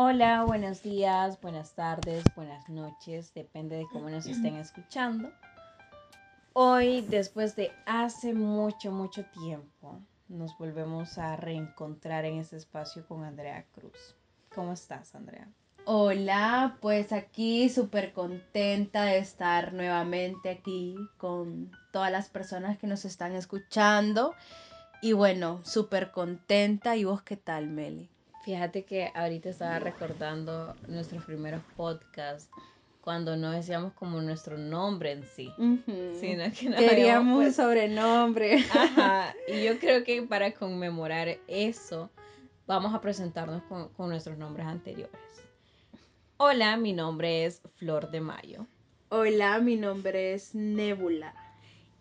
Hola, buenos días, buenas tardes, buenas noches, depende de cómo nos estén escuchando. Hoy, después de hace mucho, mucho tiempo, nos volvemos a reencontrar en este espacio con Andrea Cruz. ¿Cómo estás, Andrea? Hola, pues aquí súper contenta de estar nuevamente aquí con todas las personas que nos están escuchando. Y bueno, súper contenta. ¿Y vos qué tal, Meli? Fíjate que ahorita estaba recordando nuestros primeros podcasts cuando no decíamos como nuestro nombre en sí, sino que queríamos un sobrenombre. Ajá, y yo creo que para conmemorar eso vamos a presentarnos con, con nuestros nombres anteriores. Hola, mi nombre es Flor de Mayo. Hola, mi nombre es Nebula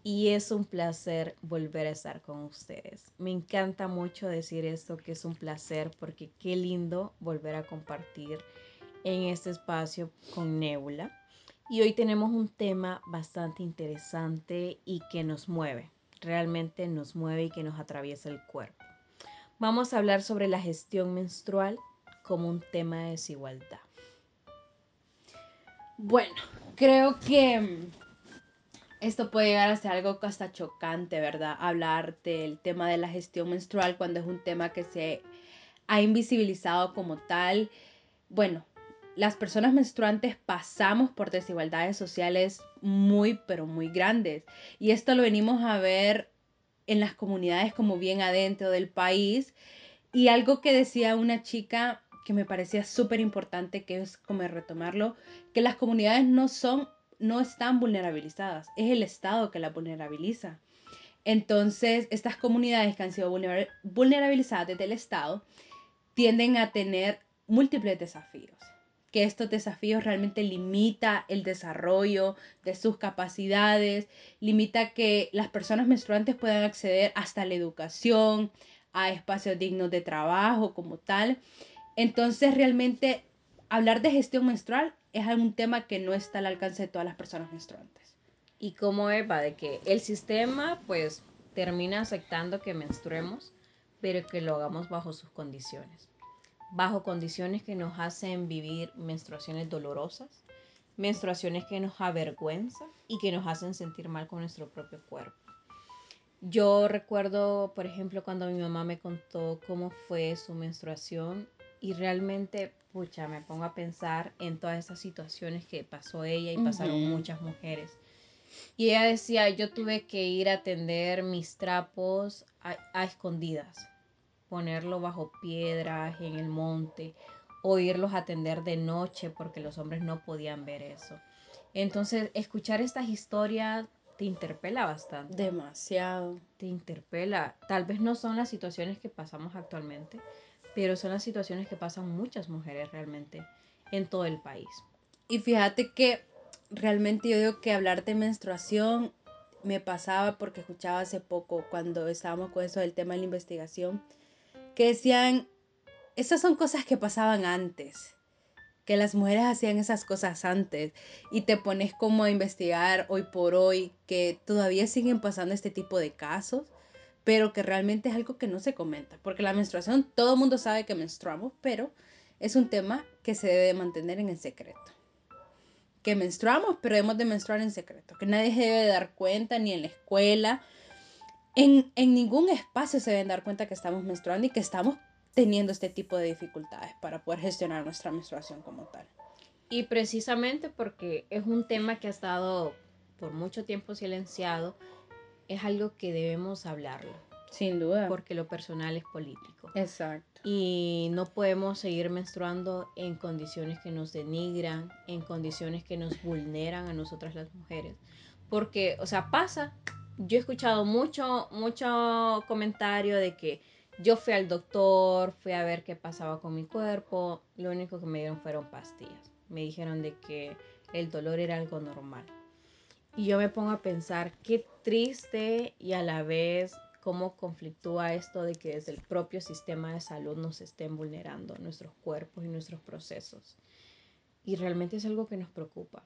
y es un placer volver a estar con ustedes. Me encanta mucho decir esto, que es un placer, porque qué lindo volver a compartir en este espacio con Nebula. Y hoy tenemos un tema bastante interesante y que nos mueve, realmente nos mueve y que nos atraviesa el cuerpo. Vamos a hablar sobre la gestión menstrual como un tema de desigualdad. Bueno, creo que esto puede llegar a ser algo hasta chocante, ¿verdad? Hablar del tema de la gestión menstrual cuando es un tema que se ha invisibilizado como tal. Bueno, las personas menstruantes pasamos por desigualdades sociales muy, pero muy grandes. Y esto lo venimos a ver en las comunidades como bien adentro del país. Y algo que decía una chica que me parecía súper importante, que es como retomarlo, que las comunidades no son no están vulnerabilizadas, es el Estado que las vulnerabiliza. Entonces, estas comunidades que han sido vulnerabilizadas desde el Estado tienden a tener múltiples desafíos, que estos desafíos realmente limita el desarrollo de sus capacidades, limita que las personas menstruantes puedan acceder hasta la educación, a espacios dignos de trabajo como tal. Entonces, realmente hablar de gestión menstrual es algún tema que no está al alcance de todas las personas menstruantes. Y como Eva, de que el sistema pues termina aceptando que menstruemos, pero que lo hagamos bajo sus condiciones. Bajo condiciones que nos hacen vivir menstruaciones dolorosas, menstruaciones que nos avergüenzan y que nos hacen sentir mal con nuestro propio cuerpo. Yo recuerdo, por ejemplo, cuando mi mamá me contó cómo fue su menstruación y realmente pucha, me pongo a pensar en todas esas situaciones que pasó ella y pasaron muchas mujeres. Y ella decía, yo tuve que ir a atender mis trapos a, escondidas, ponerlo bajo piedras en el monte o irlos a atender de noche porque los hombres no podían ver eso. Entonces, escuchar estas historias te interpela bastante. Demasiado. Te interpela. Tal vez no son las situaciones que pasamos actualmente, pero son las situaciones que pasan muchas mujeres realmente en todo el país. Y fíjate que realmente yo digo que hablar de menstruación me pasaba porque escuchaba hace poco cuando estábamos con eso del tema de la investigación, que decían, esas son cosas que pasaban antes, que las mujeres hacían esas cosas antes y te pones como a investigar hoy por hoy que todavía siguen pasando este tipo de casos pero que realmente es algo que no se comenta, porque la menstruación, todo el mundo sabe que menstruamos, pero es un tema que se debe mantener en el secreto. Que menstruamos, pero debemos de menstruar en secreto, que nadie se debe dar cuenta, ni en la escuela, en, en ningún espacio se deben dar cuenta que estamos menstruando y que estamos teniendo este tipo de dificultades para poder gestionar nuestra menstruación como tal. Y precisamente porque es un tema que ha estado por mucho tiempo silenciado, es algo que debemos hablarlo. Sin duda. Porque lo personal es político. Exacto. Y no podemos seguir menstruando en condiciones que nos denigran, en condiciones que nos vulneran a nosotras las mujeres. Porque, o sea, pasa. Yo he escuchado mucho, mucho comentario de que yo fui al doctor, fui a ver qué pasaba con mi cuerpo. Lo único que me dieron fueron pastillas. Me dijeron de que el dolor era algo normal. Y yo me pongo a pensar qué triste y a la vez cómo conflictúa esto de que desde el propio sistema de salud nos estén vulnerando nuestros cuerpos y nuestros procesos. Y realmente es algo que nos preocupa.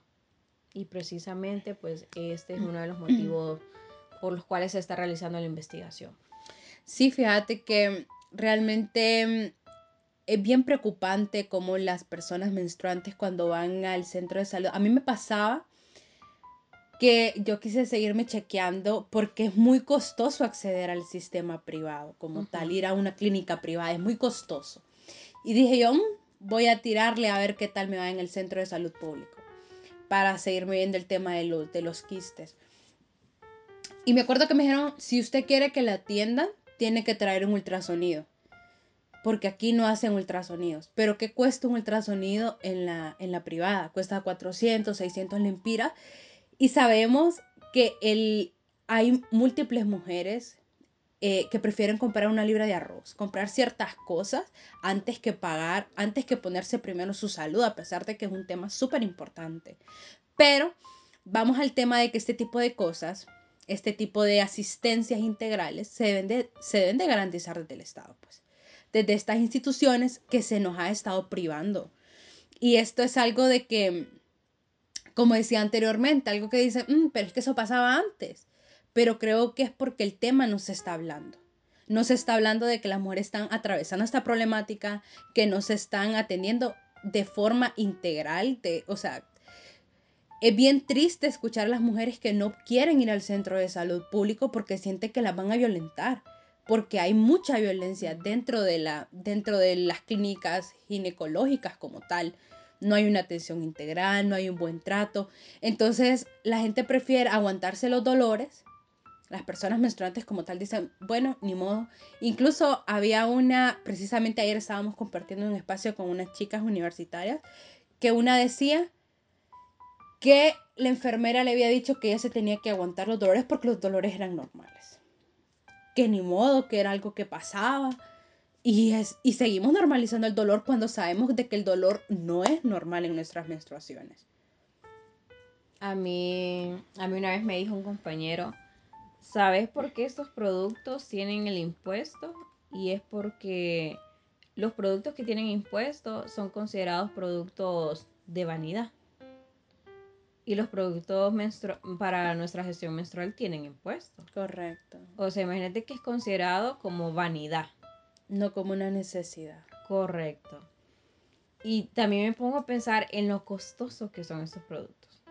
Y precisamente pues este es uno de los motivos por los cuales se está realizando la investigación. Sí, fíjate que realmente es bien preocupante como las personas menstruantes cuando van al centro de salud. A mí me pasaba que yo quise seguirme chequeando porque es muy costoso acceder al sistema privado como tal, ir a una clínica privada es muy costoso. Y dije yo, mm, voy a tirarle a ver qué tal me va en el centro de salud público para seguirme viendo el tema de los, de los quistes. Y me acuerdo que me dijeron, si usted quiere que la atiendan, tiene que traer un ultrasonido. Porque aquí no hacen ultrasonidos. Pero ¿qué cuesta un ultrasonido en la, en la privada? Cuesta 400, 600 lempiras. Y sabemos que el, hay múltiples mujeres eh, que prefieren comprar una libra de arroz, comprar ciertas cosas antes que pagar, antes que ponerse primero su salud, a pesar de que es un tema súper importante. Pero vamos al tema de que este tipo de cosas, este tipo de asistencias integrales se deben de, se deben de garantizar desde el Estado, pues, desde estas instituciones que se nos ha estado privando. Y esto es algo de que, como decía anteriormente, algo que dice, mm, pero es que eso pasaba antes pero creo que es porque el tema no se está hablando. No se está hablando de que las mujeres están atravesando esta problemática, que no se están atendiendo de forma integral, de, o sea, es bien triste escuchar a las mujeres que no quieren ir al centro de salud público porque sienten que las van a violentar, porque hay mucha violencia dentro de, la, dentro de las clínicas ginecológicas como tal. No hay una atención integral, no hay un buen trato. Entonces la gente prefiere aguantarse los dolores las personas menstruantes como tal dicen, bueno, ni modo. Incluso había una, precisamente ayer estábamos compartiendo un espacio con unas chicas universitarias, que una decía que la enfermera le había dicho que ella se tenía que aguantar los dolores porque los dolores eran normales. Que ni modo, que era algo que pasaba. Y, es, y seguimos normalizando el dolor cuando sabemos de que el dolor no es normal en nuestras menstruaciones. A mí, a mí una vez me dijo un compañero, ¿Sabes por qué estos productos tienen el impuesto? Y es porque los productos que tienen impuesto son considerados productos de vanidad. Y los productos para nuestra gestión menstrual tienen impuesto. Correcto. O sea, imagínate que es considerado como vanidad. No como una necesidad. Correcto. Y también me pongo a pensar en lo costosos que son estos productos.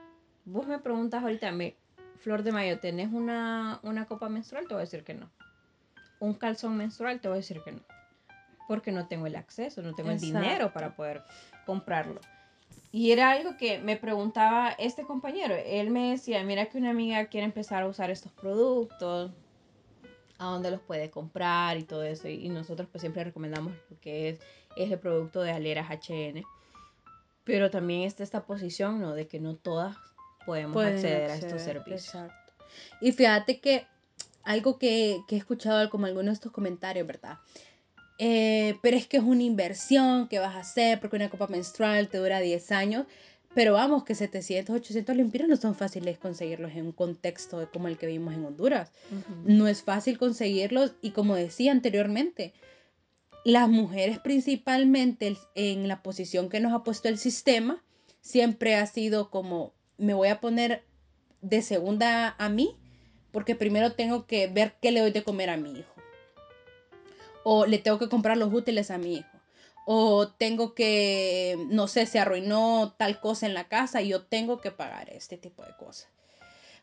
Vos me preguntas ahorita, me, Flor de Mayo, ¿tenés una, copa menstrual? Te voy a decir que no. Un calzón menstrual, te voy a decir que no. Porque no tengo el acceso, no tengo el dinero para poder comprarlo. Y era algo que me preguntaba este compañero. Él me decía, mira que una amiga quiere empezar a usar estos productos, a dónde los puede comprar y todo eso. Y nosotros pues siempre recomendamos lo que es, es el producto de Aleras HN. Pero también está esta posición, ¿no? De que no todas podemos acceder, a estos servicios. Exacto. Y fíjate que algo que, que he escuchado como algunos de estos comentarios, ¿verdad? Eh, pero es que es una inversión que vas a hacer porque una copa menstrual te dura 10 años. Pero vamos, que 700, 800 lempiras no son fáciles conseguirlos en un contexto como el que vimos en Honduras. No es fácil conseguirlos y como decía anteriormente, las mujeres principalmente en la posición que nos ha puesto el sistema siempre ha sido como me voy a poner de segunda a mí, porque primero tengo que ver qué le doy de comer a mi hijo. O le tengo que comprar los útiles a mi hijo. O tengo que, no sé, se arruinó tal cosa en la casa y yo tengo que pagar este tipo de cosas.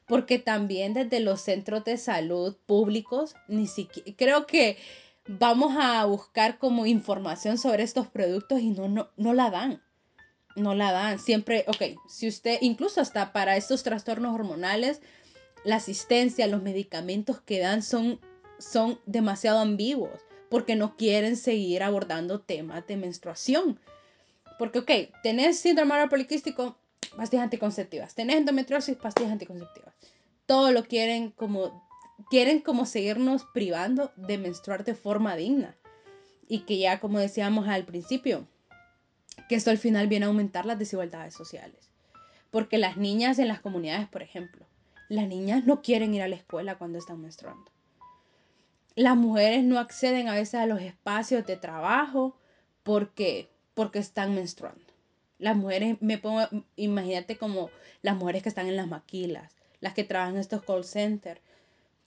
Porque también desde los centros de salud públicos, ni siquiera, creo que vamos a buscar como información sobre estos productos y no, no, no la dan no la dan. Siempre, ok, si usted, incluso hasta para estos trastornos hormonales, la asistencia, los medicamentos que dan son, son demasiado ambiguos porque no quieren seguir abordando temas de menstruación. Porque, ok, tenés síndrome oral poliquístico, pastillas anticonceptivas. Tenés endometriosis, pastillas anticonceptivas. Todo lo quieren como, quieren como seguirnos privando de menstruar de forma digna. Y que ya, como decíamos al principio, que esto al final viene a aumentar las desigualdades sociales. Porque las niñas en las comunidades, por ejemplo, las niñas no quieren ir a la escuela cuando están menstruando. Las mujeres no acceden a veces a los espacios de trabajo porque, porque están menstruando. Las mujeres, me pongo, imagínate como las mujeres que están en las maquilas, las que trabajan en estos call centers,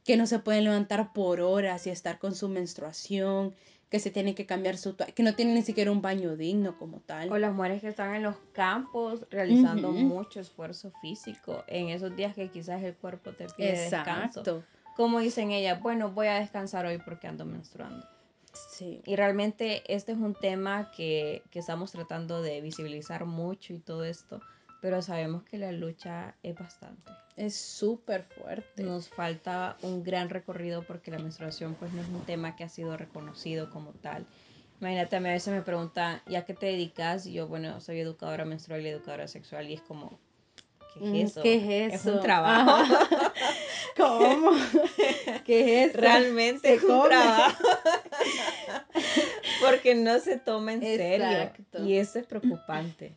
que no se pueden levantar por horas y estar con su menstruación, que se tienen que cambiar su toalla, que no tienen ni siquiera un baño digno como tal. O las mujeres que están en los campos realizando mucho esfuerzo físico en esos días que quizás el cuerpo te pide Exacto. descanso. Como dicen ellas, bueno, voy a descansar hoy porque ando menstruando. Sí. Y realmente este es un tema que, que estamos tratando de visibilizar mucho y todo esto, pero sabemos que la lucha es bastante. Es súper fuerte. Nos falta un gran recorrido porque la menstruación pues no es un tema que ha sido reconocido como tal. Imagínate, a mí a veces me preguntan, ¿y a qué te dedicas? Y yo, bueno, soy educadora menstrual y educadora sexual y es como, ¿qué es mm, eso? ¿Qué es eso? Es un trabajo. ¿Cómo? ¿Qué es? Realmente es un trabajo. porque no se toma en serio. Y eso es preocupante.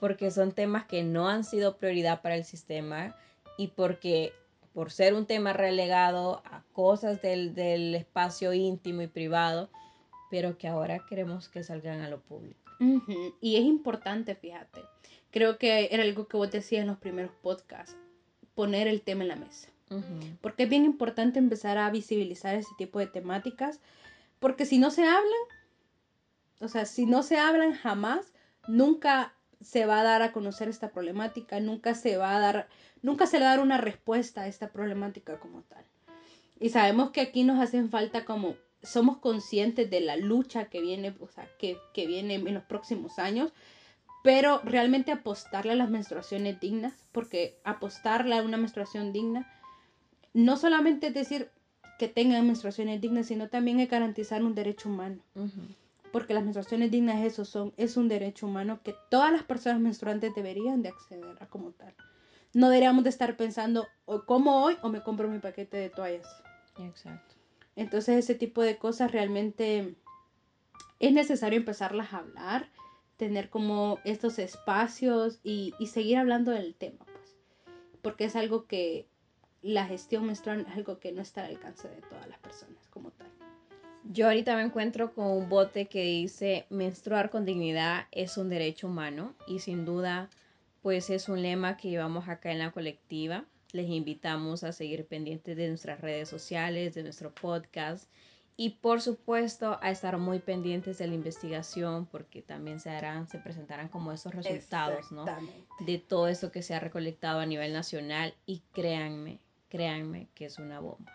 Porque son temas que no han sido prioridad para el sistema y porque por ser un tema relegado a cosas del, espacio íntimo y privado, pero que ahora queremos que salgan a lo público. Y es importante, fíjate, creo que era algo que vos decías en los primeros podcasts, poner el tema en la mesa. Porque es bien importante empezar a visibilizar ese tipo de temáticas, porque si no se hablan, o sea, si no se hablan jamás, nunca se va a dar a conocer esta problemática, nunca se va a dar, nunca se le va a dar una respuesta a esta problemática como tal. Y sabemos que aquí nos hacen falta como, somos conscientes de la lucha que viene, o sea, que, que viene en los próximos años, pero realmente apostarle a las menstruaciones dignas, porque apostarle a una menstruación digna, no solamente es decir que tengan menstruaciones dignas, sino también es garantizar un derecho humano porque las menstruaciones dignas eso son, es un derecho humano que todas las personas menstruantes deberían de acceder a como tal. No deberíamos de estar pensando, o como hoy o me compro mi paquete de toallas. Exacto. Entonces ese tipo de cosas realmente es necesario empezarlas a hablar, tener como estos espacios y, y seguir hablando del tema, pues. Porque es algo que la gestión menstrual es algo que no está al alcance de todas las personas como tal. Yo ahorita me encuentro con un bote que dice menstruar con dignidad es un derecho humano y sin duda pues es un lema que llevamos acá en la colectiva. Les invitamos a seguir pendientes de nuestras redes sociales, de nuestro podcast y por supuesto a estar muy pendientes de la investigación porque también se harán, se presentarán como esos resultados, ¿no? De todo esto que se ha recolectado a nivel nacional y créanme, créanme que es una bomba.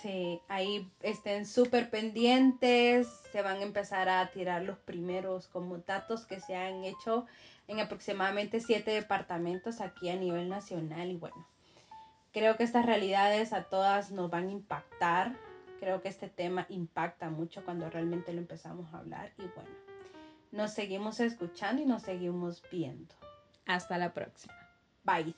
Sí, ahí estén súper pendientes, se van a empezar a tirar los primeros como datos que se han hecho en aproximadamente siete departamentos aquí a nivel nacional y bueno, creo que estas realidades a todas nos van a impactar, creo que este tema impacta mucho cuando realmente lo empezamos a hablar y bueno, nos seguimos escuchando y nos seguimos viendo. Hasta la próxima. Bye.